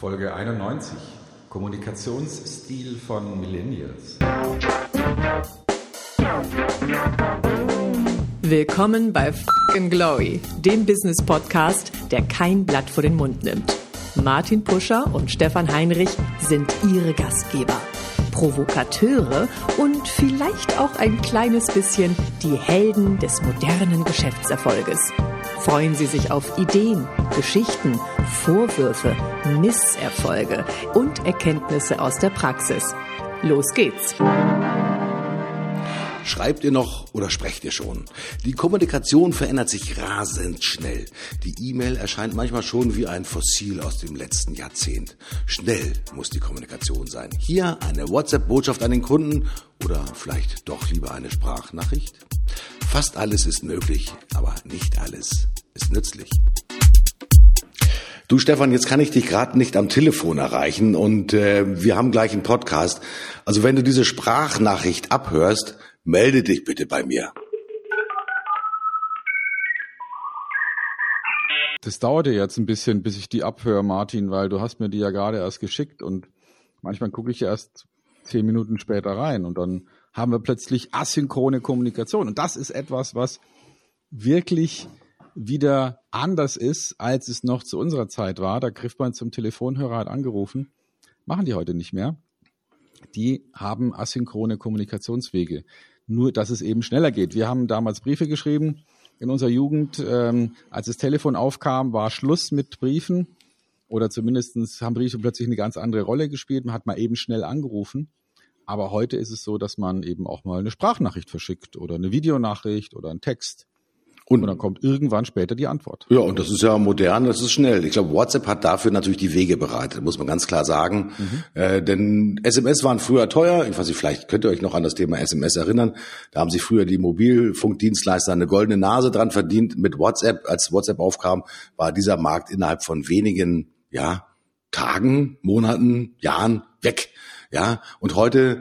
Folge 91. Kommunikationsstil von Millennials. Willkommen bei Fucking Glory, dem Business Podcast, der kein Blatt vor den Mund nimmt. Martin Puscher und Stefan Heinrich sind ihre Gastgeber. Provokateure und vielleicht auch ein kleines bisschen die Helden des modernen Geschäftserfolges. Freuen Sie sich auf Ideen, Geschichten, Vorwürfe, Misserfolge und Erkenntnisse aus der Praxis. Los geht's! Schreibt ihr noch oder sprecht ihr schon? Die Kommunikation verändert sich rasend schnell. Die E-Mail erscheint manchmal schon wie ein Fossil aus dem letzten Jahrzehnt. Schnell muss die Kommunikation sein. Hier eine WhatsApp-Botschaft an den Kunden oder vielleicht doch lieber eine Sprachnachricht? Fast alles ist möglich, aber nicht alles ist nützlich. Du Stefan, jetzt kann ich dich gerade nicht am Telefon erreichen und äh, wir haben gleich einen Podcast. Also wenn du diese Sprachnachricht abhörst, melde dich bitte bei mir. Das dauerte jetzt ein bisschen, bis ich die abhöre, Martin, weil du hast mir die ja gerade erst geschickt und manchmal gucke ich erst zehn Minuten später rein und dann haben wir plötzlich asynchrone Kommunikation. Und das ist etwas, was wirklich wieder anders ist, als es noch zu unserer Zeit war. Da griff man zum Telefonhörer, hat angerufen. Machen die heute nicht mehr. Die haben asynchrone Kommunikationswege. Nur, dass es eben schneller geht. Wir haben damals Briefe geschrieben. In unserer Jugend, ähm, als das Telefon aufkam, war Schluss mit Briefen. Oder zumindestens haben Briefe plötzlich eine ganz andere Rolle gespielt. Man hat mal eben schnell angerufen. Aber heute ist es so, dass man eben auch mal eine Sprachnachricht verschickt oder eine Videonachricht oder einen Text. Und, und, dann kommt irgendwann später die Antwort. Ja, und das ist ja modern, das ist schnell. Ich glaube, WhatsApp hat dafür natürlich die Wege bereitet, muss man ganz klar sagen. Mhm. Äh, denn SMS waren früher teuer. Ich weiß nicht, vielleicht könnt ihr euch noch an das Thema SMS erinnern. Da haben sich früher die Mobilfunkdienstleister eine goldene Nase dran verdient. Mit WhatsApp, als WhatsApp aufkam, war dieser Markt innerhalb von wenigen, ja, Tagen, Monaten, Jahren weg. Ja, und heute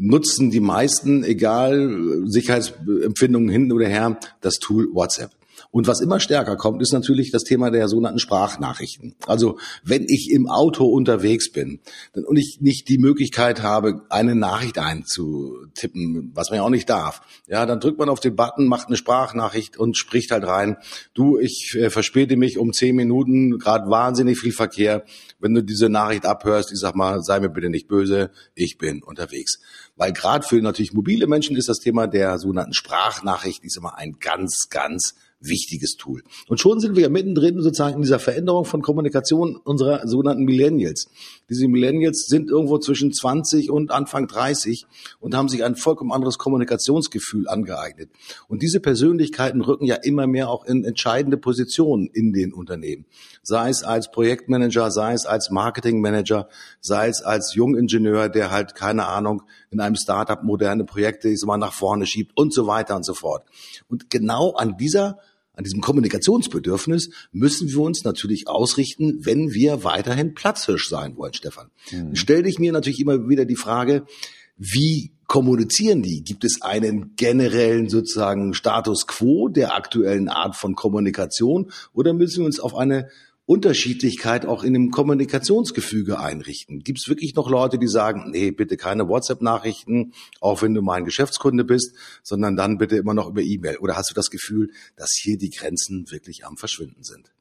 nutzen die meisten, egal Sicherheitsempfindungen hin oder her, das Tool WhatsApp. Und was immer stärker kommt, ist natürlich das Thema der sogenannten Sprachnachrichten. Also wenn ich im Auto unterwegs bin und ich nicht die Möglichkeit habe, eine Nachricht einzutippen, was man ja auch nicht darf, ja, dann drückt man auf den Button, macht eine Sprachnachricht und spricht halt rein, du, ich äh, verspäte mich um zehn Minuten, gerade wahnsinnig viel Verkehr. Wenn du diese Nachricht abhörst, ich sag mal, sei mir bitte nicht böse, ich bin unterwegs. Weil gerade für natürlich mobile Menschen ist das Thema der sogenannten Sprachnachricht, ist immer ein ganz, ganz wichtiges Tool. Und schon sind wir mittendrin sozusagen in dieser Veränderung von Kommunikation unserer sogenannten Millennials. Diese Millennials sind irgendwo zwischen 20 und Anfang 30 und haben sich ein vollkommen anderes Kommunikationsgefühl angeeignet. Und diese Persönlichkeiten rücken ja immer mehr auch in entscheidende Positionen in den Unternehmen. Sei es als Projektmanager, sei es als Marketingmanager, sei es als Jungingenieur, der halt keine Ahnung in einem Startup moderne Projekte ich sag mal, nach vorne schiebt und so weiter und so fort. Und genau an dieser an diesem Kommunikationsbedürfnis müssen wir uns natürlich ausrichten, wenn wir weiterhin Platzhirsch sein wollen, Stefan. Mhm. Stell dich mir natürlich immer wieder die Frage, wie kommunizieren die? Gibt es einen generellen sozusagen Status quo der aktuellen Art von Kommunikation oder müssen wir uns auf eine Unterschiedlichkeit auch in dem Kommunikationsgefüge einrichten? Gibt es wirklich noch Leute, die sagen, nee, bitte keine WhatsApp-Nachrichten, auch wenn du mein Geschäftskunde bist, sondern dann bitte immer noch über E-Mail? Oder hast du das Gefühl, dass hier die Grenzen wirklich am Verschwinden sind?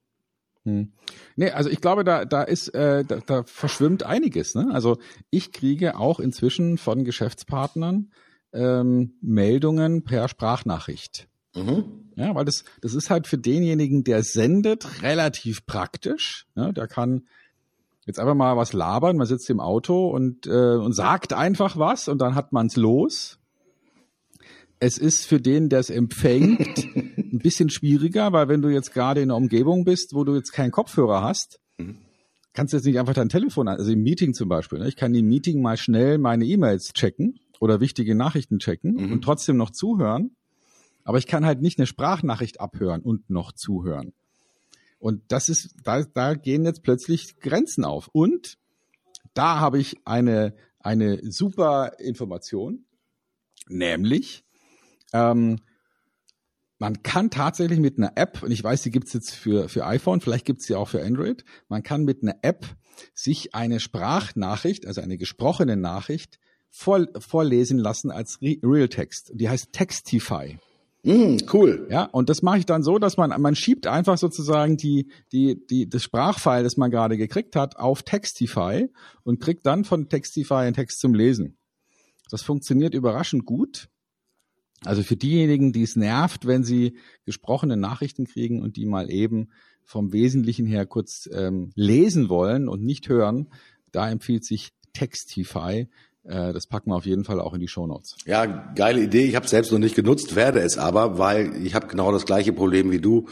Hm. Nee, also ich glaube, da, da ist, äh, da, da verschwimmt einiges. Ne? Also ich kriege auch inzwischen von Geschäftspartnern ähm, Meldungen per Sprachnachricht. Mhm. Ja, weil das, das ist halt für denjenigen, der sendet, relativ praktisch. Ja, der kann jetzt einfach mal was labern, man sitzt im Auto und, äh, und sagt einfach was und dann hat man's los. Es ist für den, der es empfängt, ein bisschen schwieriger, weil wenn du jetzt gerade in einer Umgebung bist, wo du jetzt keinen Kopfhörer hast, mhm. kannst du jetzt nicht einfach dein Telefon, also im Meeting zum Beispiel, ne? ich kann im Meeting mal schnell meine E-Mails checken oder wichtige Nachrichten checken mhm. und trotzdem noch zuhören. Aber ich kann halt nicht eine Sprachnachricht abhören und noch zuhören. Und das ist, da, da gehen jetzt plötzlich Grenzen auf. Und da habe ich eine, eine super Information, nämlich ähm, man kann tatsächlich mit einer App, und ich weiß, die gibt's jetzt für, für iPhone, vielleicht gibt's sie auch für Android, man kann mit einer App sich eine Sprachnachricht, also eine gesprochene Nachricht, vor, vorlesen lassen als Re Realtext. Die heißt Textify. Mm, cool. Ja, und das mache ich dann so, dass man, man schiebt einfach sozusagen die, die, die, das Sprachfile, das man gerade gekriegt hat, auf Textify und kriegt dann von Textify einen Text zum Lesen. Das funktioniert überraschend gut. Also für diejenigen, die es nervt, wenn sie gesprochene Nachrichten kriegen und die mal eben vom Wesentlichen her kurz ähm, lesen wollen und nicht hören, da empfiehlt sich Textify. Äh, das packen wir auf jeden Fall auch in die Show Notes. Ja, geile Idee. Ich habe es selbst noch nicht genutzt, werde es aber, weil ich habe genau das gleiche Problem wie du.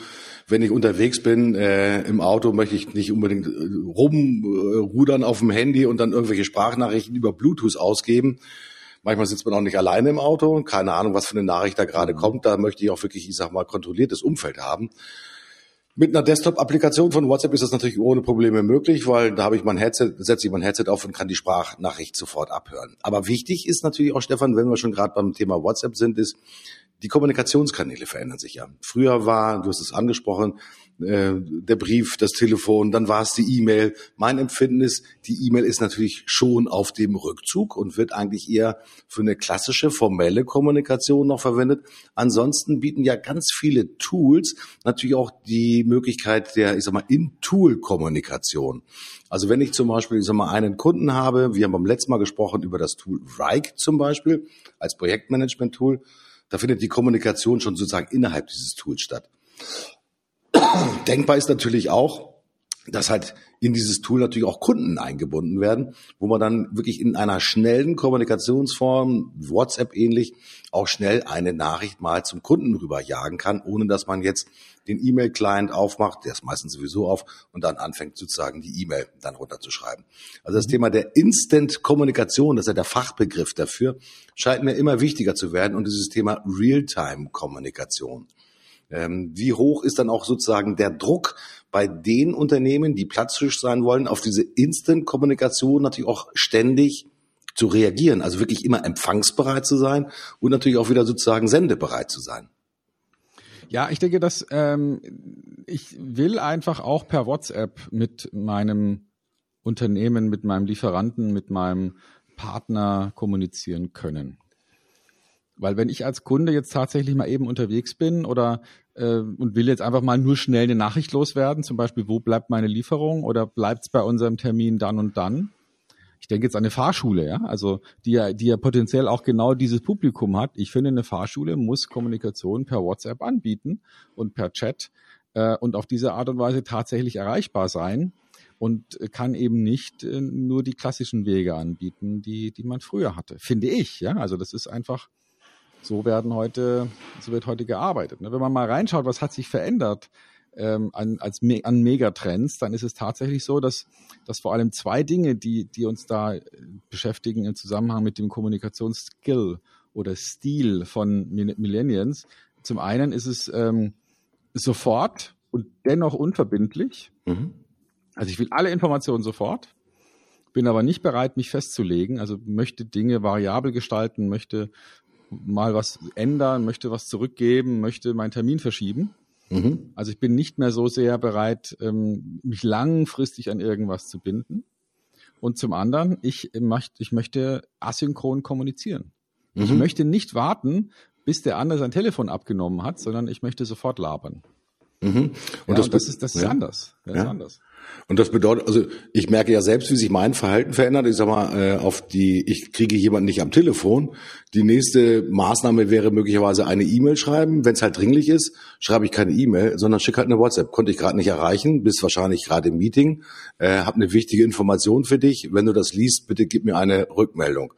Wenn ich unterwegs bin äh, im Auto, möchte ich nicht unbedingt äh, rumrudern auf dem Handy und dann irgendwelche Sprachnachrichten über Bluetooth ausgeben. Manchmal sitzt man auch nicht alleine im Auto, keine Ahnung, was für eine Nachricht da gerade mhm. kommt. Da möchte ich auch wirklich, ich sag mal, kontrolliertes Umfeld haben. Mit einer Desktop-Applikation von WhatsApp ist das natürlich ohne Probleme möglich, weil da habe ich mein Headset, setze ich mein Headset auf und kann die Sprachnachricht sofort abhören. Aber wichtig ist natürlich auch, Stefan, wenn wir schon gerade beim Thema WhatsApp sind, ist, die Kommunikationskanäle verändern sich ja. Früher war, du hast es angesprochen, äh, der Brief, das Telefon, dann war es die E-Mail. Mein Empfinden ist, die E-Mail ist natürlich schon auf dem Rückzug und wird eigentlich eher für eine klassische formelle Kommunikation noch verwendet. Ansonsten bieten ja ganz viele Tools natürlich auch die Möglichkeit der, ich sag mal, In-Tool-Kommunikation. Also wenn ich zum Beispiel, ich sag mal, einen Kunden habe, wir haben beim letzten Mal gesprochen über das Tool Rike zum Beispiel als Projektmanagement-Tool, da findet die Kommunikation schon sozusagen innerhalb dieses Tools statt. Denkbar ist natürlich auch, dass halt in dieses Tool natürlich auch Kunden eingebunden werden, wo man dann wirklich in einer schnellen Kommunikationsform, WhatsApp ähnlich, auch schnell eine Nachricht mal zum Kunden rüberjagen kann, ohne dass man jetzt den E-Mail-Client aufmacht, der ist meistens sowieso auf, und dann anfängt sozusagen die E-Mail dann runterzuschreiben. Also das mhm. Thema der Instant-Kommunikation, das ist ja der Fachbegriff dafür, scheint mir immer wichtiger zu werden und dieses Thema Real-Time-Kommunikation. Ähm, wie hoch ist dann auch sozusagen der Druck bei den Unternehmen, die Platzfisch sein wollen, auf diese Instant-Kommunikation natürlich auch ständig zu reagieren, also wirklich immer empfangsbereit zu sein und natürlich auch wieder sozusagen sendebereit zu sein. Ja, ich denke, dass ähm, ich will einfach auch per WhatsApp mit meinem Unternehmen, mit meinem Lieferanten, mit meinem Partner kommunizieren können. Weil wenn ich als Kunde jetzt tatsächlich mal eben unterwegs bin oder äh, und will jetzt einfach mal nur schnell eine Nachricht loswerden, zum Beispiel, wo bleibt meine Lieferung oder bleibt es bei unserem Termin dann und dann? Ich denke jetzt an eine Fahrschule, ja, also die ja, die ja potenziell auch genau dieses Publikum hat. Ich finde, eine Fahrschule muss Kommunikation per WhatsApp anbieten und per Chat äh, und auf diese Art und Weise tatsächlich erreichbar sein und kann eben nicht äh, nur die klassischen Wege anbieten, die, die man früher hatte. Finde ich, ja. Also das ist einfach so werden heute, so wird heute gearbeitet. Ne? Wenn man mal reinschaut, was hat sich verändert ähm, an, als an Megatrends, dann ist es tatsächlich so, dass, dass vor allem zwei Dinge, die, die uns da äh, beschäftigen im Zusammenhang mit dem Kommunikationsskill oder Stil von Millennials. Zum einen ist es ähm, sofort und dennoch unverbindlich. Mhm. Also ich will alle Informationen sofort, bin aber nicht bereit, mich festzulegen. Also möchte Dinge variabel gestalten, möchte mal was ändern, möchte was zurückgeben, möchte meinen Termin verschieben. Mhm. Also ich bin nicht mehr so sehr bereit, ähm, mich langfristig an irgendwas zu binden. Und zum anderen, ich, möchte, ich möchte asynchron kommunizieren. Mhm. Ich möchte nicht warten, bis der andere sein Telefon abgenommen hat, sondern ich möchte sofort labern. Mhm. Und, ja, das, und das, ist, das ist ja. anders. Das ja. ist anders. Und das bedeutet, also ich merke ja selbst, wie sich mein Verhalten verändert. Ich sag mal, äh, auf die, ich kriege jemanden nicht am Telefon. Die nächste Maßnahme wäre möglicherweise eine E-Mail schreiben. Wenn es halt dringlich ist, schreibe ich keine E-Mail, sondern schicke halt eine WhatsApp. Konnte ich gerade nicht erreichen, bist wahrscheinlich gerade im Meeting, äh, habe eine wichtige Information für dich. Wenn du das liest, bitte gib mir eine Rückmeldung.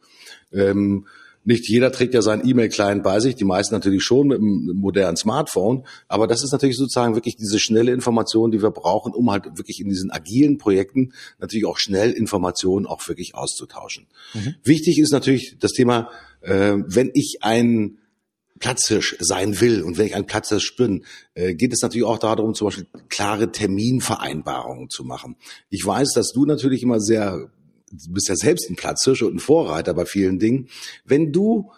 Ähm, nicht jeder trägt ja seinen E-Mail-Client bei sich, die meisten natürlich schon mit einem modernen Smartphone. Aber das ist natürlich sozusagen wirklich diese schnelle Information, die wir brauchen, um halt wirklich in diesen agilen Projekten natürlich auch schnell Informationen auch wirklich auszutauschen. Mhm. Wichtig ist natürlich das Thema, äh, wenn ich ein Platzhirsch sein will und wenn ich ein Platzhirsch bin, äh, geht es natürlich auch darum, zum Beispiel klare Terminvereinbarungen zu machen. Ich weiß, dass du natürlich immer sehr du bist ja selbst ein Platzhirsch und ein Vorreiter bei vielen Dingen. Wenn du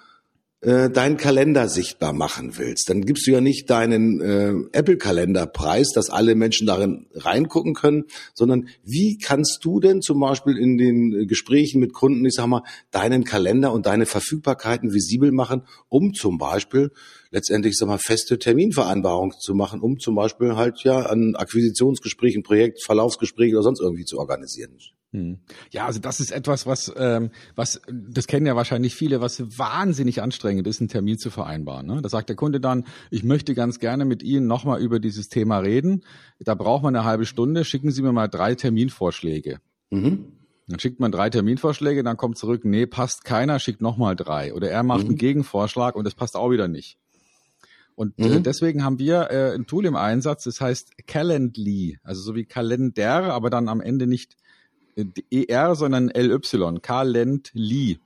äh, deinen Kalender sichtbar machen willst, dann gibst du ja nicht deinen äh, Apple-Kalender preis, dass alle Menschen darin reingucken können, sondern wie kannst du denn zum Beispiel in den Gesprächen mit Kunden, ich sag mal, deinen Kalender und deine Verfügbarkeiten visibel machen, um zum Beispiel letztendlich, sag mal, feste Terminvereinbarungen zu machen, um zum Beispiel halt ja ein Akquisitionsgespräch, ein Projekt, Verlaufsgespräch oder sonst irgendwie zu organisieren. Hm. Ja, also das ist etwas, was, ähm, was, das kennen ja wahrscheinlich viele, was wahnsinnig anstrengend ist, einen Termin zu vereinbaren. Ne? Da sagt der Kunde dann, ich möchte ganz gerne mit Ihnen nochmal über dieses Thema reden. Da braucht man eine halbe Stunde, schicken Sie mir mal drei Terminvorschläge. Mhm. Dann schickt man drei Terminvorschläge, dann kommt zurück, nee, passt keiner, schickt nochmal drei. Oder er macht mhm. einen Gegenvorschlag und das passt auch wieder nicht. Und äh, mhm. deswegen haben wir äh, ein Tool im Einsatz, das heißt Calendly, also so wie Kalender, aber dann am Ende nicht ER, sondern LY, Calendly,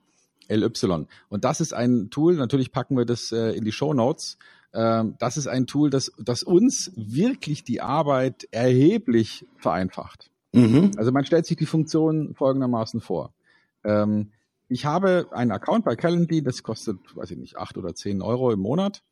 LY. Und das ist ein Tool, natürlich packen wir das äh, in die Show Notes. Ähm, das ist ein Tool, das, das uns wirklich die Arbeit erheblich vereinfacht. Mhm. Also man stellt sich die Funktion folgendermaßen vor. Ähm, ich habe einen Account bei Calendly, das kostet, weiß ich nicht, acht oder zehn Euro im Monat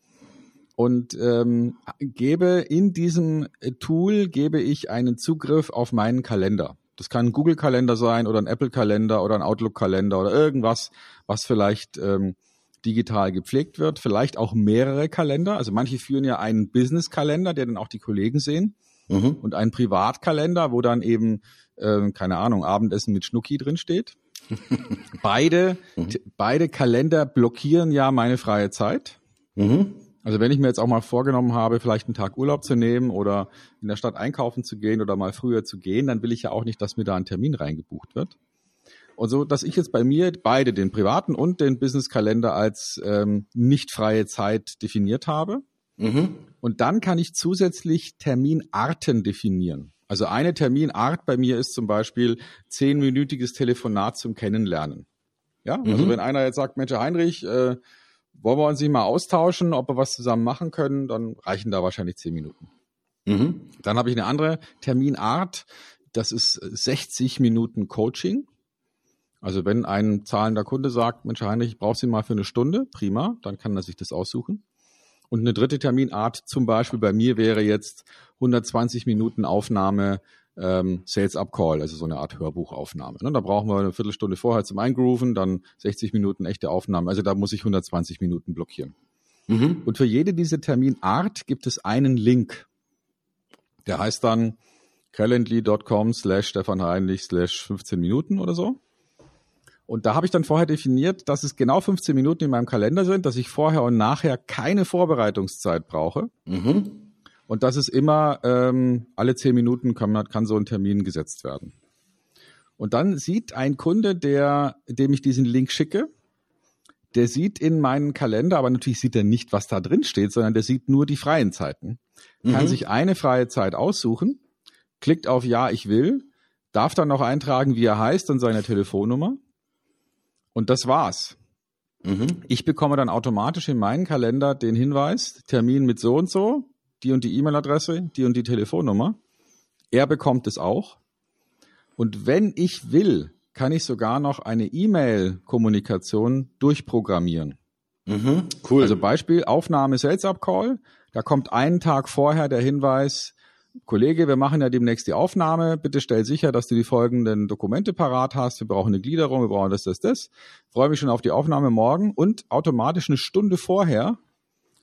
und ähm, gebe in diesem Tool gebe ich einen Zugriff auf meinen Kalender. Das kann ein Google-Kalender sein oder ein Apple-Kalender oder ein Outlook-Kalender oder irgendwas, was vielleicht ähm, digital gepflegt wird. Vielleicht auch mehrere Kalender. Also manche führen ja einen Business-Kalender, der dann auch die Kollegen sehen. Mhm. Und einen Privatkalender, wo dann eben, äh, keine Ahnung, Abendessen mit Schnucki drin steht. beide, mhm. beide Kalender blockieren ja meine freie Zeit. Mhm. Also wenn ich mir jetzt auch mal vorgenommen habe, vielleicht einen Tag Urlaub zu nehmen oder in der Stadt einkaufen zu gehen oder mal früher zu gehen, dann will ich ja auch nicht, dass mir da ein Termin reingebucht wird. Und so, dass ich jetzt bei mir beide, den privaten und den Business-Kalender als ähm, nicht freie Zeit definiert habe. Mhm. Und dann kann ich zusätzlich Terminarten definieren. Also eine Terminart bei mir ist zum Beispiel zehnminütiges Telefonat zum Kennenlernen. Ja, also mhm. wenn einer jetzt sagt, Mensch, Heinrich, äh, wollen wir uns nicht mal austauschen, ob wir was zusammen machen können, dann reichen da wahrscheinlich zehn Minuten. Mhm. Dann habe ich eine andere Terminart, das ist 60 Minuten Coaching. Also wenn ein zahlender Kunde sagt, Mensch Heinrich, ich brauche Sie mal für eine Stunde, prima, dann kann er sich das aussuchen. Und eine dritte Terminart zum Beispiel bei mir wäre jetzt 120 Minuten Aufnahme ähm, Sales Up Call, also so eine Art Hörbuchaufnahme. Ne? Da brauchen wir eine Viertelstunde vorher zum Eingrooven, dann 60 Minuten echte Aufnahme. Also da muss ich 120 Minuten blockieren. Mhm. Und für jede diese Terminart gibt es einen Link. Der heißt dann calendly.com slash Stefan Heinrich slash 15 Minuten oder so. Und da habe ich dann vorher definiert, dass es genau 15 Minuten in meinem Kalender sind, dass ich vorher und nachher keine Vorbereitungszeit brauche. Mhm. Und das ist immer, ähm, alle zehn Minuten kann, kann so ein Termin gesetzt werden. Und dann sieht ein Kunde, der, dem ich diesen Link schicke, der sieht in meinen Kalender, aber natürlich sieht er nicht, was da drin steht, sondern der sieht nur die freien Zeiten. Kann mhm. sich eine freie Zeit aussuchen, klickt auf Ja, ich will, darf dann noch eintragen, wie er heißt und seine Telefonnummer. Und das war's. Mhm. Ich bekomme dann automatisch in meinen Kalender den Hinweis, Termin mit so und so, die und die E-Mail-Adresse, die und die Telefonnummer. Er bekommt es auch. Und wenn ich will, kann ich sogar noch eine E-Mail-Kommunikation durchprogrammieren. Mhm, cool. Also Beispiel Aufnahme Sales Up Call. Da kommt einen Tag vorher der Hinweis, Kollege, wir machen ja demnächst die Aufnahme. Bitte stell sicher, dass du die folgenden Dokumente parat hast. Wir brauchen eine Gliederung, wir brauchen das, das, das. Freue mich schon auf die Aufnahme morgen und automatisch eine Stunde vorher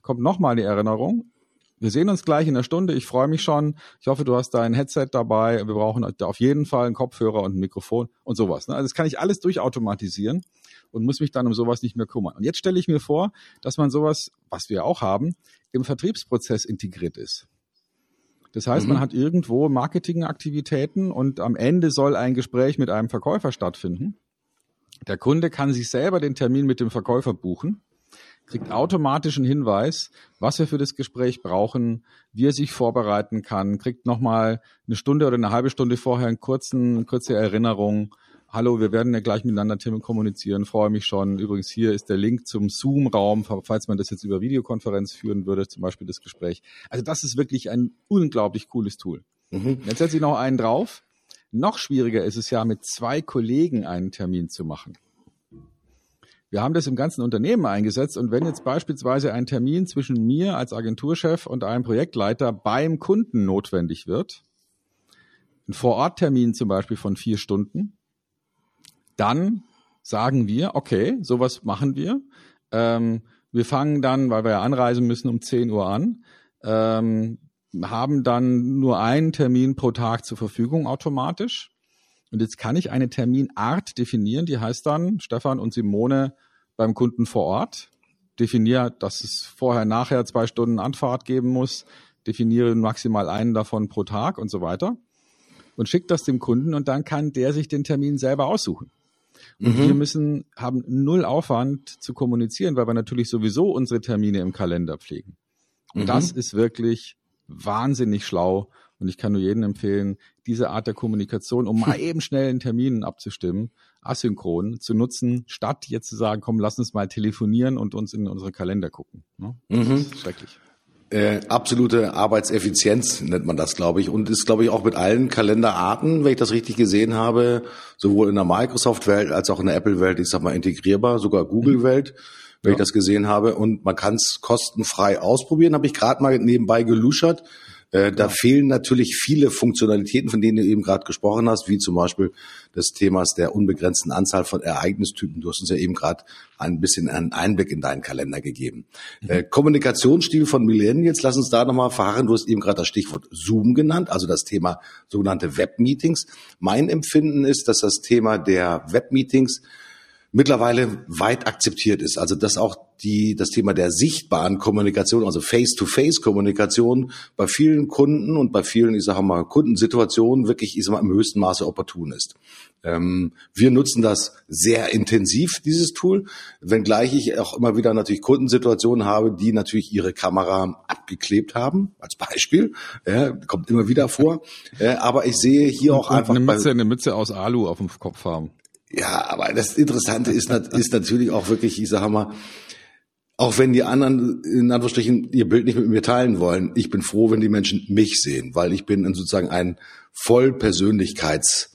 kommt nochmal die Erinnerung. Wir sehen uns gleich in der Stunde. Ich freue mich schon. Ich hoffe, du hast dein Headset dabei. Wir brauchen auf jeden Fall einen Kopfhörer und ein Mikrofon und sowas. Ne? Also das kann ich alles durchautomatisieren und muss mich dann um sowas nicht mehr kümmern. Und jetzt stelle ich mir vor, dass man sowas, was wir auch haben, im Vertriebsprozess integriert ist. Das heißt, mhm. man hat irgendwo Marketingaktivitäten und am Ende soll ein Gespräch mit einem Verkäufer stattfinden. Der Kunde kann sich selber den Termin mit dem Verkäufer buchen kriegt automatisch einen Hinweis, was er für das Gespräch brauchen, wie er sich vorbereiten kann, kriegt nochmal eine Stunde oder eine halbe Stunde vorher einen kurzen, kurze Erinnerung. Hallo, wir werden ja gleich miteinander Themen kommunizieren, freue mich schon. Übrigens, hier ist der Link zum Zoom-Raum, falls man das jetzt über Videokonferenz führen würde, zum Beispiel das Gespräch. Also das ist wirklich ein unglaublich cooles Tool. Mhm. Jetzt setze ich noch einen drauf. Noch schwieriger ist es ja, mit zwei Kollegen einen Termin zu machen. Wir haben das im ganzen Unternehmen eingesetzt und wenn jetzt beispielsweise ein Termin zwischen mir als Agenturchef und einem Projektleiter beim Kunden notwendig wird, ein Vororttermin zum Beispiel von vier Stunden, dann sagen wir, okay, sowas machen wir. Ähm, wir fangen dann, weil wir ja anreisen müssen, um 10 Uhr an, ähm, haben dann nur einen Termin pro Tag zur Verfügung automatisch. Und jetzt kann ich eine Terminart definieren, die heißt dann Stefan und Simone beim Kunden vor Ort. Definiere, dass es vorher, nachher zwei Stunden Anfahrt geben muss. Definiere maximal einen davon pro Tag und so weiter. Und schickt das dem Kunden und dann kann der sich den Termin selber aussuchen. Und mhm. wir müssen, haben null Aufwand zu kommunizieren, weil wir natürlich sowieso unsere Termine im Kalender pflegen. Und mhm. das ist wirklich wahnsinnig schlau. Und ich kann nur jedem empfehlen, diese Art der Kommunikation, um mal eben schnell einen Termin abzustimmen, asynchron zu nutzen, statt jetzt zu sagen, komm, lass uns mal telefonieren und uns in unsere Kalender gucken. Ne? Mhm. schrecklich. Äh, absolute Arbeitseffizienz nennt man das, glaube ich, und ist, glaube ich, auch mit allen Kalenderarten, wenn ich das richtig gesehen habe, sowohl in der Microsoft-Welt als auch in der Apple-Welt, ich sag mal integrierbar, sogar Google-Welt, wenn ja. ich das gesehen habe. Und man kann es kostenfrei ausprobieren, habe ich gerade mal nebenbei geluschert. Äh, da ja. fehlen natürlich viele Funktionalitäten, von denen du eben gerade gesprochen hast, wie zum Beispiel des Themas der unbegrenzten Anzahl von Ereignistypen. Du hast uns ja eben gerade ein bisschen einen Einblick in deinen Kalender gegeben. Mhm. Äh, Kommunikationsstil von Millennials, lass uns da nochmal fahren. Du hast eben gerade das Stichwort Zoom genannt, also das Thema sogenannte Webmeetings. Mein Empfinden ist, dass das Thema der Webmeetings mittlerweile weit akzeptiert ist. Also dass auch die, das Thema der sichtbaren Kommunikation, also Face-to-Face-Kommunikation bei vielen Kunden und bei vielen, ich sage mal, Kundensituationen wirklich, ich sag mal, im höchsten Maße opportun ist. Ähm, wir nutzen das sehr intensiv, dieses Tool, wenngleich ich auch immer wieder natürlich Kundensituationen habe, die natürlich ihre Kamera abgeklebt haben, als Beispiel, ja, kommt immer wieder vor. Ja, aber ich sehe hier auch und einfach... Eine Mütze, eine Mütze aus Alu auf dem Kopf haben. Ja, aber das Interessante ist, ist natürlich auch wirklich, ich sage mal, auch wenn die anderen in Anführungsstrichen ihr Bild nicht mit mir teilen wollen, ich bin froh, wenn die Menschen mich sehen, weil ich bin sozusagen ein Vollpersönlichkeits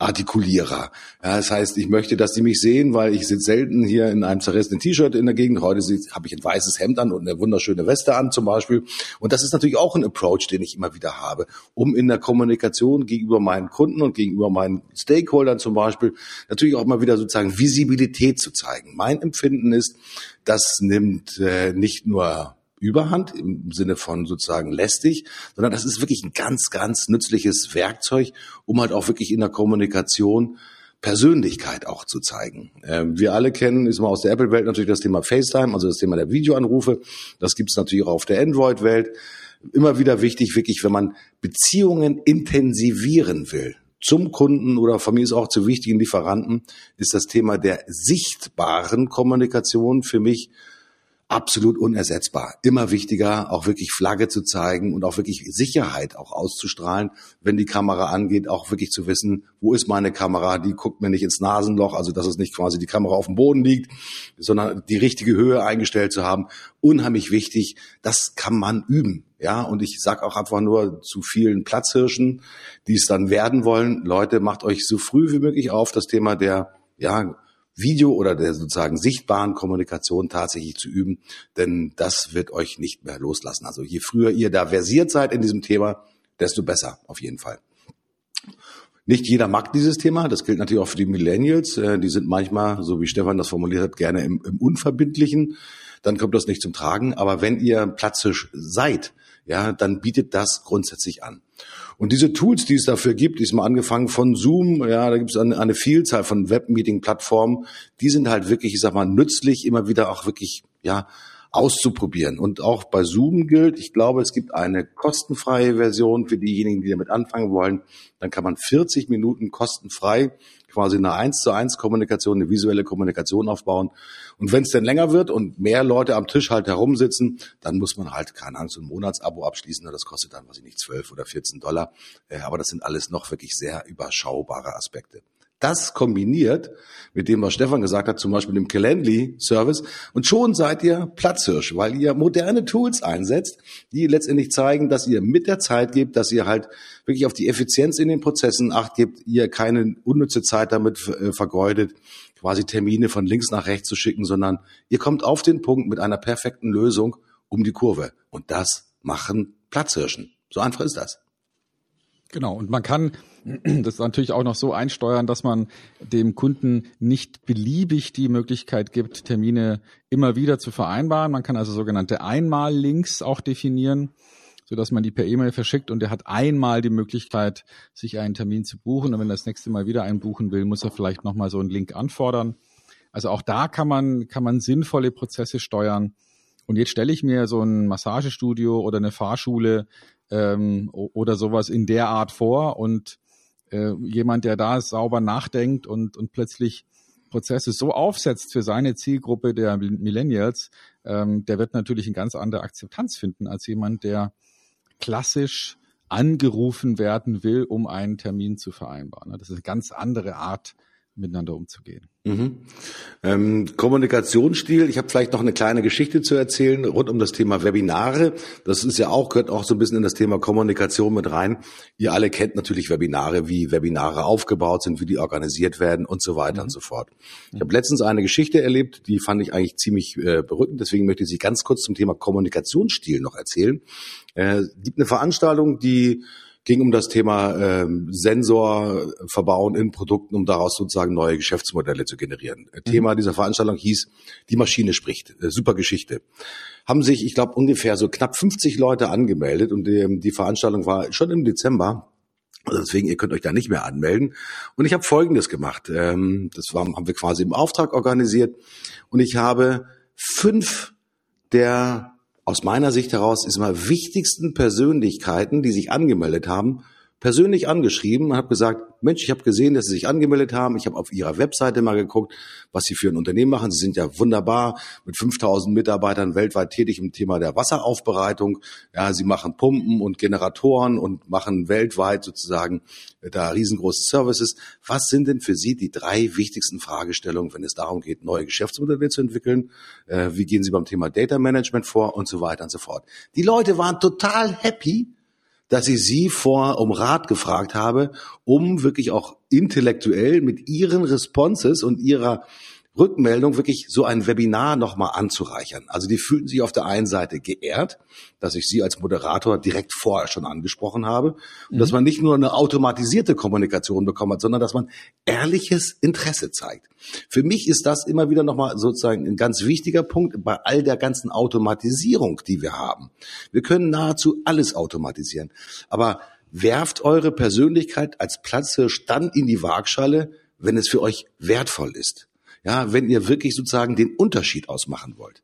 Artikulierer. Ja, das heißt, ich möchte, dass die mich sehen, weil ich sitze selten hier in einem zerrissenen T-Shirt in der Gegend. Heute habe ich ein weißes Hemd an und eine wunderschöne Weste an zum Beispiel. Und das ist natürlich auch ein Approach, den ich immer wieder habe, um in der Kommunikation gegenüber meinen Kunden und gegenüber meinen Stakeholdern zum Beispiel natürlich auch mal wieder sozusagen Visibilität zu zeigen. Mein Empfinden ist, das nimmt äh, nicht nur Überhand im Sinne von sozusagen lästig, sondern das ist wirklich ein ganz, ganz nützliches Werkzeug, um halt auch wirklich in der Kommunikation Persönlichkeit auch zu zeigen. Ähm, wir alle kennen, ist mal aus der Apple-Welt natürlich das Thema FaceTime, also das Thema der Videoanrufe. Das gibt es natürlich auch auf der Android-Welt. Immer wieder wichtig, wirklich, wenn man Beziehungen intensivieren will, zum Kunden oder von mir ist auch zu wichtigen Lieferanten, ist das Thema der sichtbaren Kommunikation für mich absolut unersetzbar. Immer wichtiger, auch wirklich Flagge zu zeigen und auch wirklich Sicherheit auch auszustrahlen, wenn die Kamera angeht, auch wirklich zu wissen, wo ist meine Kamera, die guckt mir nicht ins Nasenloch, also dass es nicht quasi die Kamera auf dem Boden liegt, sondern die richtige Höhe eingestellt zu haben. Unheimlich wichtig, das kann man üben. Ja, und ich sag auch einfach nur zu vielen Platzhirschen, die es dann werden wollen, Leute, macht euch so früh wie möglich auf das Thema der, ja, Video oder der sozusagen sichtbaren Kommunikation tatsächlich zu üben, denn das wird euch nicht mehr loslassen. Also je früher ihr da versiert seid in diesem Thema, desto besser auf jeden Fall. Nicht jeder mag dieses Thema, das gilt natürlich auch für die Millennials. Äh, die sind manchmal, so wie Stefan das formuliert hat, gerne im, im Unverbindlichen. Dann kommt das nicht zum Tragen. Aber wenn ihr Platzhisch seid, ja, dann bietet das grundsätzlich an. Und diese Tools, die es dafür gibt, diesmal angefangen von Zoom, ja, da gibt es eine, eine Vielzahl von Webmeeting-Plattformen, die sind halt wirklich, ich sag mal, nützlich, immer wieder auch wirklich, ja, auszuprobieren. Und auch bei Zoom gilt, ich glaube, es gibt eine kostenfreie Version für diejenigen, die damit anfangen wollen. Dann kann man 40 Minuten kostenfrei quasi eine eins zu eins Kommunikation, eine visuelle Kommunikation aufbauen. Und wenn es denn länger wird und mehr Leute am Tisch halt herumsitzen, dann muss man halt, keine Ahnung, so ein Monatsabo abschließen. Das kostet dann, weiß ich nicht, 12 oder 14 Dollar. Äh, aber das sind alles noch wirklich sehr überschaubare Aspekte. Das kombiniert mit dem, was Stefan gesagt hat, zum Beispiel dem Calendly-Service. Und schon seid ihr Platzhirsch, weil ihr moderne Tools einsetzt, die letztendlich zeigen, dass ihr mit der Zeit gebt, dass ihr halt wirklich auf die Effizienz in den Prozessen acht gebt, ihr keine unnütze Zeit damit äh, vergeudet, quasi Termine von links nach rechts zu schicken, sondern ihr kommt auf den Punkt mit einer perfekten Lösung um die Kurve. Und das machen Platzhirschen. So einfach ist das. Genau. Und man kann das natürlich auch noch so einsteuern, dass man dem Kunden nicht beliebig die Möglichkeit gibt, Termine immer wieder zu vereinbaren. Man kann also sogenannte Einmal-Links auch definieren, so dass man die per E-Mail verschickt und er hat einmal die Möglichkeit, sich einen Termin zu buchen. Und wenn er das nächste Mal wieder einen buchen will, muss er vielleicht nochmal so einen Link anfordern. Also auch da kann man, kann man sinnvolle Prozesse steuern. Und jetzt stelle ich mir so ein Massagestudio oder eine Fahrschule ähm, oder sowas in der Art vor und äh, jemand, der da sauber nachdenkt und, und plötzlich Prozesse so aufsetzt für seine Zielgruppe der Millennials, ähm, der wird natürlich eine ganz andere Akzeptanz finden als jemand, der klassisch angerufen werden will, um einen Termin zu vereinbaren. Das ist eine ganz andere Art, miteinander umzugehen. Mhm. Ähm, Kommunikationsstil, ich habe vielleicht noch eine kleine Geschichte zu erzählen rund um das Thema Webinare. Das ist ja auch, gehört auch so ein bisschen in das Thema Kommunikation mit rein. Ihr alle kennt natürlich Webinare, wie Webinare aufgebaut sind, wie die organisiert werden und so weiter mhm. und so fort. Ich habe letztens eine Geschichte erlebt, die fand ich eigentlich ziemlich äh, berückend, deswegen möchte ich Sie ganz kurz zum Thema Kommunikationsstil noch erzählen. Äh, gibt eine Veranstaltung, die ging um das Thema ähm, Sensor verbauen in Produkten, um daraus sozusagen neue Geschäftsmodelle zu generieren. Mhm. Thema dieser Veranstaltung hieß, die Maschine spricht. Äh, super Geschichte. Haben sich, ich glaube, ungefähr so knapp 50 Leute angemeldet und die, die Veranstaltung war schon im Dezember. Also deswegen, ihr könnt euch da nicht mehr anmelden. Und ich habe Folgendes gemacht. Ähm, das war, haben wir quasi im Auftrag organisiert. Und ich habe fünf der aus meiner Sicht heraus ist mal wichtigsten Persönlichkeiten, die sich angemeldet haben, persönlich angeschrieben und habe gesagt, Mensch, ich habe gesehen, dass Sie sich angemeldet haben. Ich habe auf Ihrer Webseite mal geguckt, was Sie für ein Unternehmen machen. Sie sind ja wunderbar mit 5000 Mitarbeitern weltweit tätig im Thema der Wasseraufbereitung. Ja, Sie machen Pumpen und Generatoren und machen weltweit sozusagen da riesengroße Services. Was sind denn für Sie die drei wichtigsten Fragestellungen, wenn es darum geht, neue Geschäftsmodelle zu entwickeln? Äh, wie gehen Sie beim Thema Data Management vor und so weiter und so fort? Die Leute waren total happy, dass ich Sie vor um Rat gefragt habe, um wirklich auch intellektuell mit Ihren Responses und Ihrer Rückmeldung wirklich so ein Webinar nochmal anzureichern. Also die fühlten sich auf der einen Seite geehrt, dass ich sie als Moderator direkt vorher schon angesprochen habe und mhm. dass man nicht nur eine automatisierte Kommunikation bekommen hat, sondern dass man ehrliches Interesse zeigt. Für mich ist das immer wieder nochmal sozusagen ein ganz wichtiger Punkt bei all der ganzen Automatisierung, die wir haben. Wir können nahezu alles automatisieren, aber werft eure Persönlichkeit als Platzhirsch dann in die Waagschale, wenn es für euch wertvoll ist ja, wenn ihr wirklich sozusagen den Unterschied ausmachen wollt.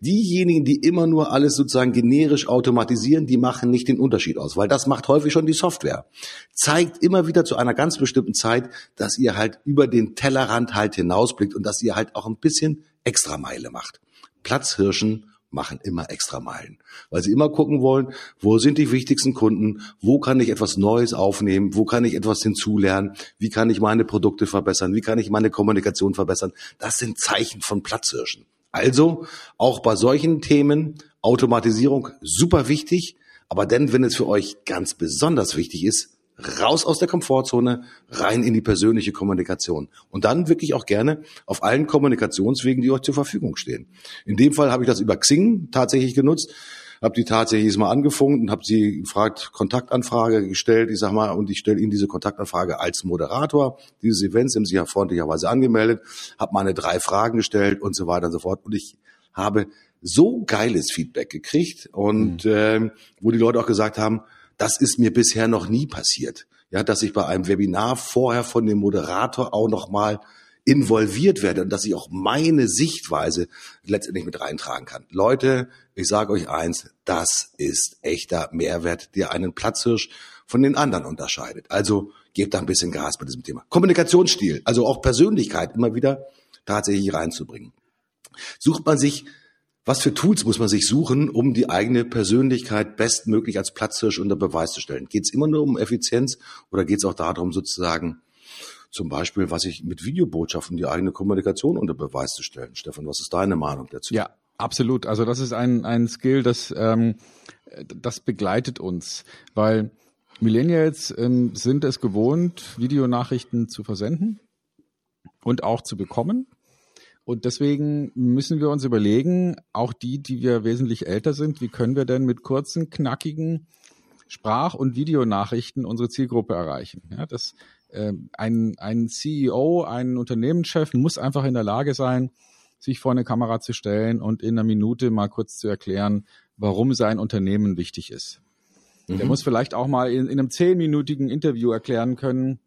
Diejenigen, die immer nur alles sozusagen generisch automatisieren, die machen nicht den Unterschied aus, weil das macht häufig schon die Software. Zeigt immer wieder zu einer ganz bestimmten Zeit, dass ihr halt über den Tellerrand halt hinausblickt und dass ihr halt auch ein bisschen Extrameile macht. Platzhirschen machen immer extra Meilen, weil sie immer gucken wollen, wo sind die wichtigsten Kunden, wo kann ich etwas Neues aufnehmen, wo kann ich etwas hinzulernen, wie kann ich meine Produkte verbessern, wie kann ich meine Kommunikation verbessern. Das sind Zeichen von Platzhirschen. Also auch bei solchen Themen Automatisierung super wichtig, aber denn wenn es für euch ganz besonders wichtig ist, raus aus der Komfortzone, rein in die persönliche Kommunikation. Und dann wirklich auch gerne auf allen Kommunikationswegen, die euch zur Verfügung stehen. In dem Fall habe ich das über Xing tatsächlich genutzt, habe die tatsächlich mal angefunkt und habe sie gefragt, Kontaktanfrage gestellt. Ich sag mal, und ich stelle Ihnen diese Kontaktanfrage als Moderator dieses Events, haben Sie ja freundlicherweise angemeldet, habe meine drei Fragen gestellt und so weiter und so fort. Und ich habe so geiles Feedback gekriegt und mhm. äh, wo die Leute auch gesagt haben, das ist mir bisher noch nie passiert. Ja, dass ich bei einem Webinar vorher von dem Moderator auch noch mal involviert werde und dass ich auch meine Sichtweise letztendlich mit reintragen kann. Leute, ich sage euch eins, das ist echter Mehrwert, der einen Platzhirsch von den anderen unterscheidet. Also gebt da ein bisschen Gas bei diesem Thema. Kommunikationsstil, also auch Persönlichkeit immer wieder tatsächlich reinzubringen. Sucht man sich was für Tools muss man sich suchen, um die eigene Persönlichkeit bestmöglich als Platzhirsch unter Beweis zu stellen? Geht es immer nur um Effizienz oder geht es auch darum, sozusagen zum Beispiel, was ich mit Videobotschaften die eigene Kommunikation unter Beweis zu stellen. Stefan, was ist deine Meinung dazu? Ja, absolut. Also das ist ein, ein Skill, das, ähm, das begleitet uns, weil Millennials ähm, sind es gewohnt, Videonachrichten zu versenden und auch zu bekommen. Und deswegen müssen wir uns überlegen, auch die, die wir wesentlich älter sind, wie können wir denn mit kurzen, knackigen Sprach- und Videonachrichten unsere Zielgruppe erreichen? Ja, das, äh, ein, ein CEO, ein Unternehmenschef muss einfach in der Lage sein, sich vor eine Kamera zu stellen und in einer Minute mal kurz zu erklären, warum sein Unternehmen wichtig ist. Mhm. Der muss vielleicht auch mal in, in einem zehnminütigen Interview erklären können,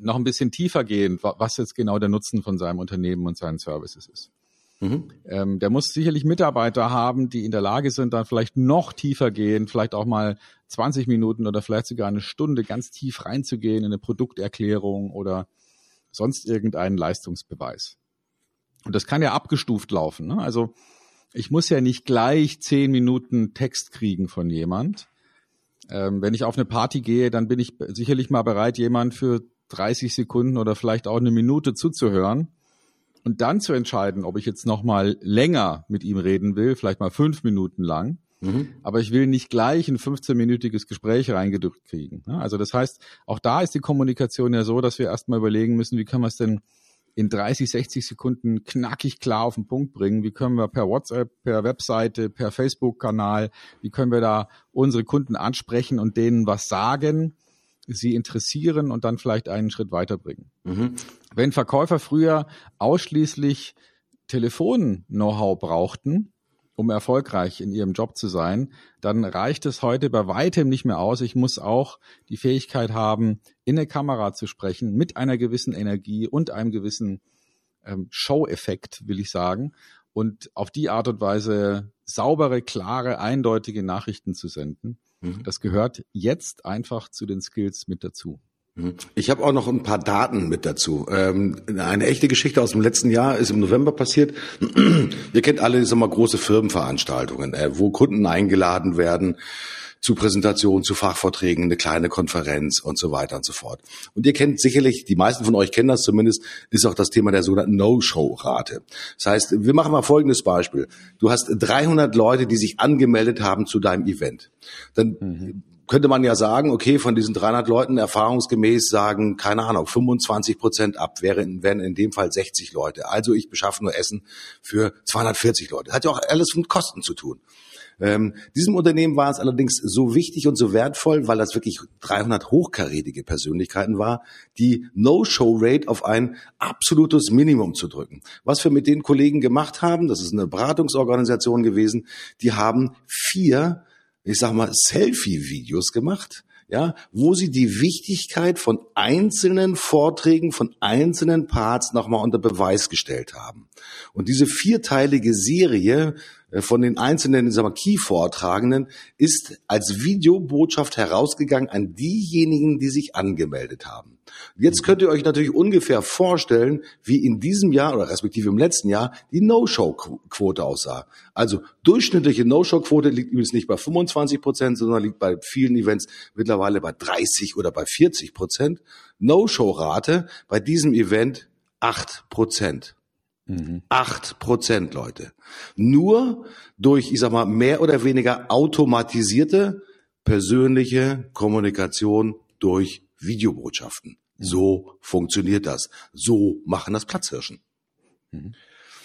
noch ein bisschen tiefer gehen, was jetzt genau der Nutzen von seinem Unternehmen und seinen Services ist. Mhm. Ähm, der muss sicherlich Mitarbeiter haben, die in der Lage sind, dann vielleicht noch tiefer gehen, vielleicht auch mal 20 Minuten oder vielleicht sogar eine Stunde ganz tief reinzugehen in eine Produkterklärung oder sonst irgendeinen Leistungsbeweis. Und das kann ja abgestuft laufen. Ne? Also ich muss ja nicht gleich zehn Minuten Text kriegen von jemand. Ähm, wenn ich auf eine Party gehe, dann bin ich sicherlich mal bereit, jemand für 30 Sekunden oder vielleicht auch eine Minute zuzuhören und dann zu entscheiden, ob ich jetzt noch mal länger mit ihm reden will, vielleicht mal fünf Minuten lang. Mhm. Aber ich will nicht gleich ein 15-minütiges Gespräch reingedrückt kriegen. Also das heißt, auch da ist die Kommunikation ja so, dass wir erstmal überlegen müssen, wie können wir es denn in 30, 60 Sekunden knackig klar auf den Punkt bringen? Wie können wir per WhatsApp, per Webseite, per Facebook-Kanal, wie können wir da unsere Kunden ansprechen und denen was sagen? Sie interessieren und dann vielleicht einen Schritt weiterbringen. Mhm. Wenn Verkäufer früher ausschließlich Telefon-Know-how brauchten, um erfolgreich in ihrem Job zu sein, dann reicht es heute bei weitem nicht mehr aus. Ich muss auch die Fähigkeit haben, in eine Kamera zu sprechen, mit einer gewissen Energie und einem gewissen ähm, Show-Effekt, will ich sagen, und auf die Art und Weise saubere, klare, eindeutige Nachrichten zu senden. Mhm. Das gehört jetzt einfach zu den Skills mit dazu. Mhm. Ich habe auch noch ein paar Daten mit dazu. Ähm, eine echte Geschichte aus dem letzten Jahr ist im November passiert. Ihr kennt alle, sag mal, große Firmenveranstaltungen, äh, wo Kunden eingeladen werden zu Präsentationen, zu Fachvorträgen, eine kleine Konferenz und so weiter und so fort. Und ihr kennt sicherlich, die meisten von euch kennen das zumindest, ist auch das Thema der sogenannten No-Show-Rate. Das heißt, wir machen mal folgendes Beispiel. Du hast 300 Leute, die sich angemeldet haben zu deinem Event. Dann mhm könnte man ja sagen, okay, von diesen 300 Leuten erfahrungsgemäß sagen, keine Ahnung, 25 Prozent ab, wären, wären in dem Fall 60 Leute. Also ich beschaffe nur Essen für 240 Leute. Hat ja auch alles mit Kosten zu tun. Ähm, diesem Unternehmen war es allerdings so wichtig und so wertvoll, weil das wirklich 300 hochkarätige Persönlichkeiten war, die No-Show-Rate auf ein absolutes Minimum zu drücken. Was wir mit den Kollegen gemacht haben, das ist eine Beratungsorganisation gewesen, die haben vier, ich sag mal, Selfie-Videos gemacht ja, wo sie die Wichtigkeit von einzelnen Vorträgen, von einzelnen Parts nochmal unter Beweis gestellt haben. Und diese vierteilige Serie äh, von den einzelnen sagen Key-Vortragenden ist als Videobotschaft herausgegangen an diejenigen, die sich angemeldet haben. Jetzt könnt ihr euch natürlich ungefähr vorstellen, wie in diesem Jahr oder respektive im letzten Jahr die No-Show-Quote aussah. Also durchschnittliche No-Show-Quote liegt übrigens nicht bei 25 Prozent, sondern liegt bei vielen Events mittlerweile bei 30 oder bei 40 Prozent. No-Show-Rate bei diesem Event 8 Prozent. Mhm. Acht Prozent, Leute. Nur durch, ich sag mal, mehr oder weniger automatisierte persönliche Kommunikation durch Videobotschaften. Mhm. So funktioniert das. So machen das Platzhirschen. Mhm.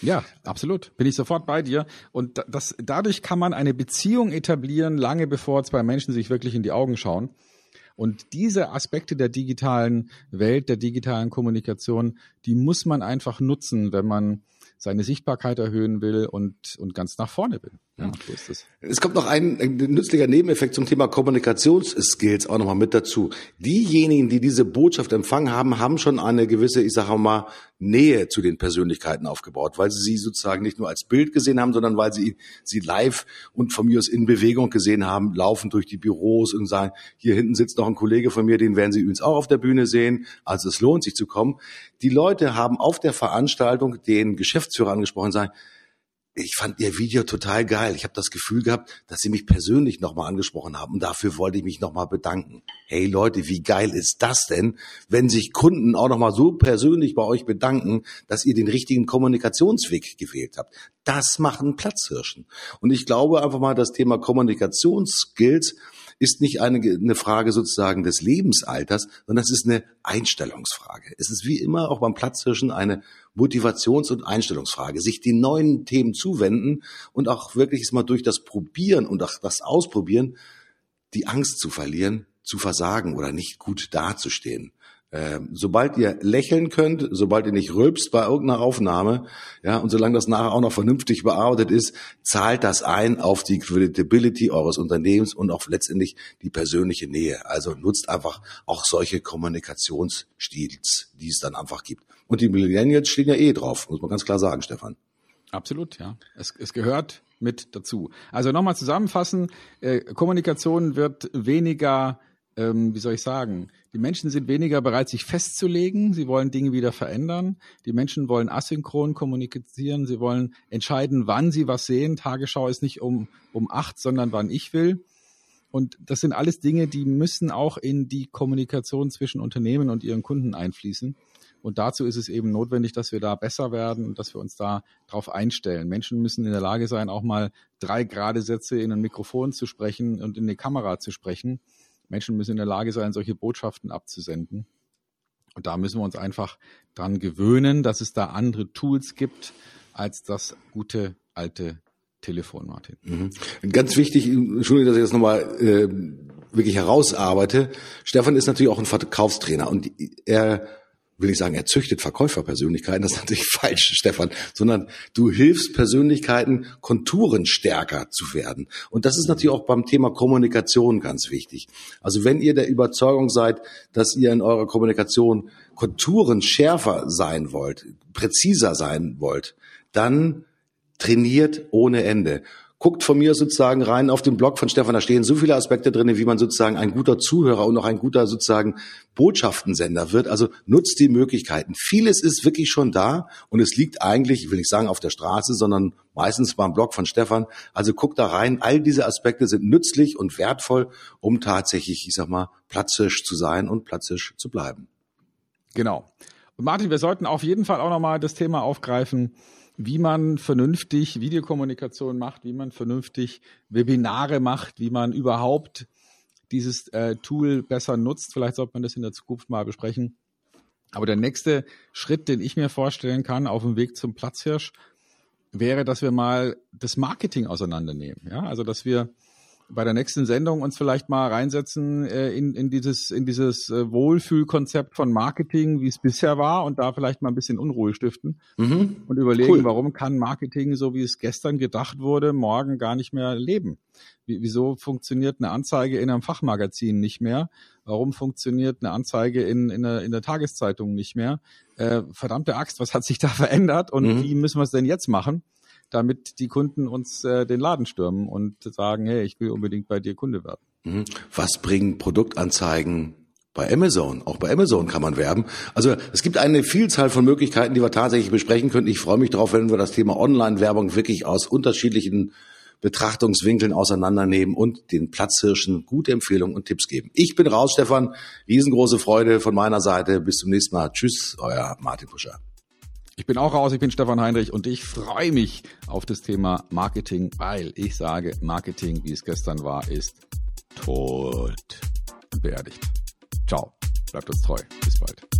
Ja, absolut. Bin ich sofort bei dir. Und das, dadurch kann man eine Beziehung etablieren, lange bevor zwei Menschen sich wirklich in die Augen schauen. Und diese Aspekte der digitalen Welt, der digitalen Kommunikation, die muss man einfach nutzen, wenn man seine Sichtbarkeit erhöhen will und, und ganz nach vorne will. Ja, so ist es. Es kommt noch ein, ein nützlicher Nebeneffekt zum Thema Kommunikationsskills auch nochmal mit dazu. Diejenigen, die diese Botschaft empfangen haben, haben schon eine gewisse, ich sage mal, Nähe zu den Persönlichkeiten aufgebaut, weil sie sie sozusagen nicht nur als Bild gesehen haben, sondern weil sie sie live und von mir aus in Bewegung gesehen haben, laufen durch die Büros und sagen, hier hinten sitzt noch ein Kollege von mir, den werden Sie übrigens auch auf der Bühne sehen. Also es lohnt sich zu kommen. Die Leute haben auf der Veranstaltung den Geschäftsführer angesprochen und sagen, ich fand Ihr Video total geil. Ich habe das Gefühl gehabt, dass Sie mich persönlich nochmal angesprochen haben und dafür wollte ich mich nochmal bedanken. Hey Leute, wie geil ist das denn, wenn sich Kunden auch nochmal so persönlich bei euch bedanken, dass ihr den richtigen Kommunikationsweg gewählt habt. Das machen Platzhirschen. Und ich glaube einfach mal, das Thema Kommunikationsskills ist nicht eine, eine Frage sozusagen des Lebensalters, sondern es ist eine Einstellungsfrage. Es ist wie immer auch beim Platzhirschen eine Motivations- und Einstellungsfrage, sich die neuen Themen zuwenden und auch wirklich mal durch das Probieren und auch das Ausprobieren die Angst zu verlieren, zu versagen oder nicht gut dazustehen. Ähm, sobald ihr lächeln könnt, sobald ihr nicht rülpst bei irgendeiner Aufnahme, ja, und solange das nachher auch noch vernünftig bearbeitet ist, zahlt das ein auf die Credibility eures Unternehmens und auf letztendlich die persönliche Nähe. Also nutzt einfach auch solche Kommunikationsstils, die es dann einfach gibt. Und die Millennials stehen ja eh drauf, muss man ganz klar sagen, Stefan. Absolut, ja. Es, es gehört mit dazu. Also nochmal zusammenfassen, äh, Kommunikation wird weniger ähm, wie soll ich sagen, die Menschen sind weniger bereit, sich festzulegen. Sie wollen Dinge wieder verändern. Die Menschen wollen asynchron kommunizieren. Sie wollen entscheiden, wann sie was sehen. Tagesschau ist nicht um, um acht, sondern wann ich will. Und das sind alles Dinge, die müssen auch in die Kommunikation zwischen Unternehmen und ihren Kunden einfließen. Und dazu ist es eben notwendig, dass wir da besser werden und dass wir uns da drauf einstellen. Menschen müssen in der Lage sein, auch mal drei gerade Sätze in ein Mikrofon zu sprechen und in die Kamera zu sprechen Menschen müssen in der Lage sein, solche Botschaften abzusenden. Und da müssen wir uns einfach dran gewöhnen, dass es da andere Tools gibt als das gute alte Telefon, Martin. Mhm. Ganz wichtig, Entschuldigung, dass ich das nochmal äh, wirklich herausarbeite. Stefan ist natürlich auch ein Verkaufstrainer und er will ich sagen, er züchtet Verkäuferpersönlichkeiten, das ist natürlich falsch, Stefan, sondern du hilfst Persönlichkeiten, Konturen stärker zu werden. Und das ist natürlich auch beim Thema Kommunikation ganz wichtig. Also wenn ihr der Überzeugung seid, dass ihr in eurer Kommunikation Konturen schärfer sein wollt, präziser sein wollt, dann trainiert ohne Ende guckt von mir sozusagen rein auf den Blog von Stefan, da stehen so viele Aspekte drin, wie man sozusagen ein guter Zuhörer und auch ein guter sozusagen Botschaftensender wird. Also nutzt die Möglichkeiten. Vieles ist wirklich schon da und es liegt eigentlich, ich will nicht sagen auf der Straße, sondern meistens beim Blog von Stefan. Also guckt da rein. All diese Aspekte sind nützlich und wertvoll, um tatsächlich, ich sag mal, platzisch zu sein und platzisch zu bleiben. Genau. Und Martin, wir sollten auf jeden Fall auch nochmal das Thema aufgreifen, wie man vernünftig Videokommunikation macht, wie man vernünftig Webinare macht, wie man überhaupt dieses äh, Tool besser nutzt. Vielleicht sollte man das in der Zukunft mal besprechen. Aber der nächste Schritt, den ich mir vorstellen kann auf dem Weg zum Platzhirsch, wäre, dass wir mal das Marketing auseinandernehmen. Ja, also dass wir bei der nächsten Sendung uns vielleicht mal reinsetzen äh, in, in dieses, in dieses äh, Wohlfühlkonzept von Marketing, wie es bisher war, und da vielleicht mal ein bisschen Unruhe stiften mhm. und überlegen, cool. warum kann Marketing, so wie es gestern gedacht wurde, morgen gar nicht mehr leben? Wie, wieso funktioniert eine Anzeige in einem Fachmagazin nicht mehr? Warum funktioniert eine Anzeige in, in, der, in der Tageszeitung nicht mehr? Äh, verdammte Axt, was hat sich da verändert und mhm. wie müssen wir es denn jetzt machen? Damit die Kunden uns äh, den Laden stürmen und sagen, hey, ich will unbedingt bei dir Kunde werden. Mhm. Was bringen Produktanzeigen bei Amazon. Auch bei Amazon kann man werben. Also es gibt eine Vielzahl von Möglichkeiten, die wir tatsächlich besprechen können. Ich freue mich darauf, wenn wir das Thema Online-Werbung wirklich aus unterschiedlichen Betrachtungswinkeln auseinandernehmen und den Platzhirschen gute Empfehlungen und Tipps geben. Ich bin raus, Stefan. Riesengroße Freude von meiner Seite. Bis zum nächsten Mal. Tschüss, euer Martin Puscher. Ich bin auch raus, ich bin Stefan Heinrich und ich freue mich auf das Thema Marketing, weil ich sage, Marketing, wie es gestern war, ist tot beerdigt. Ciao, bleibt uns treu, bis bald.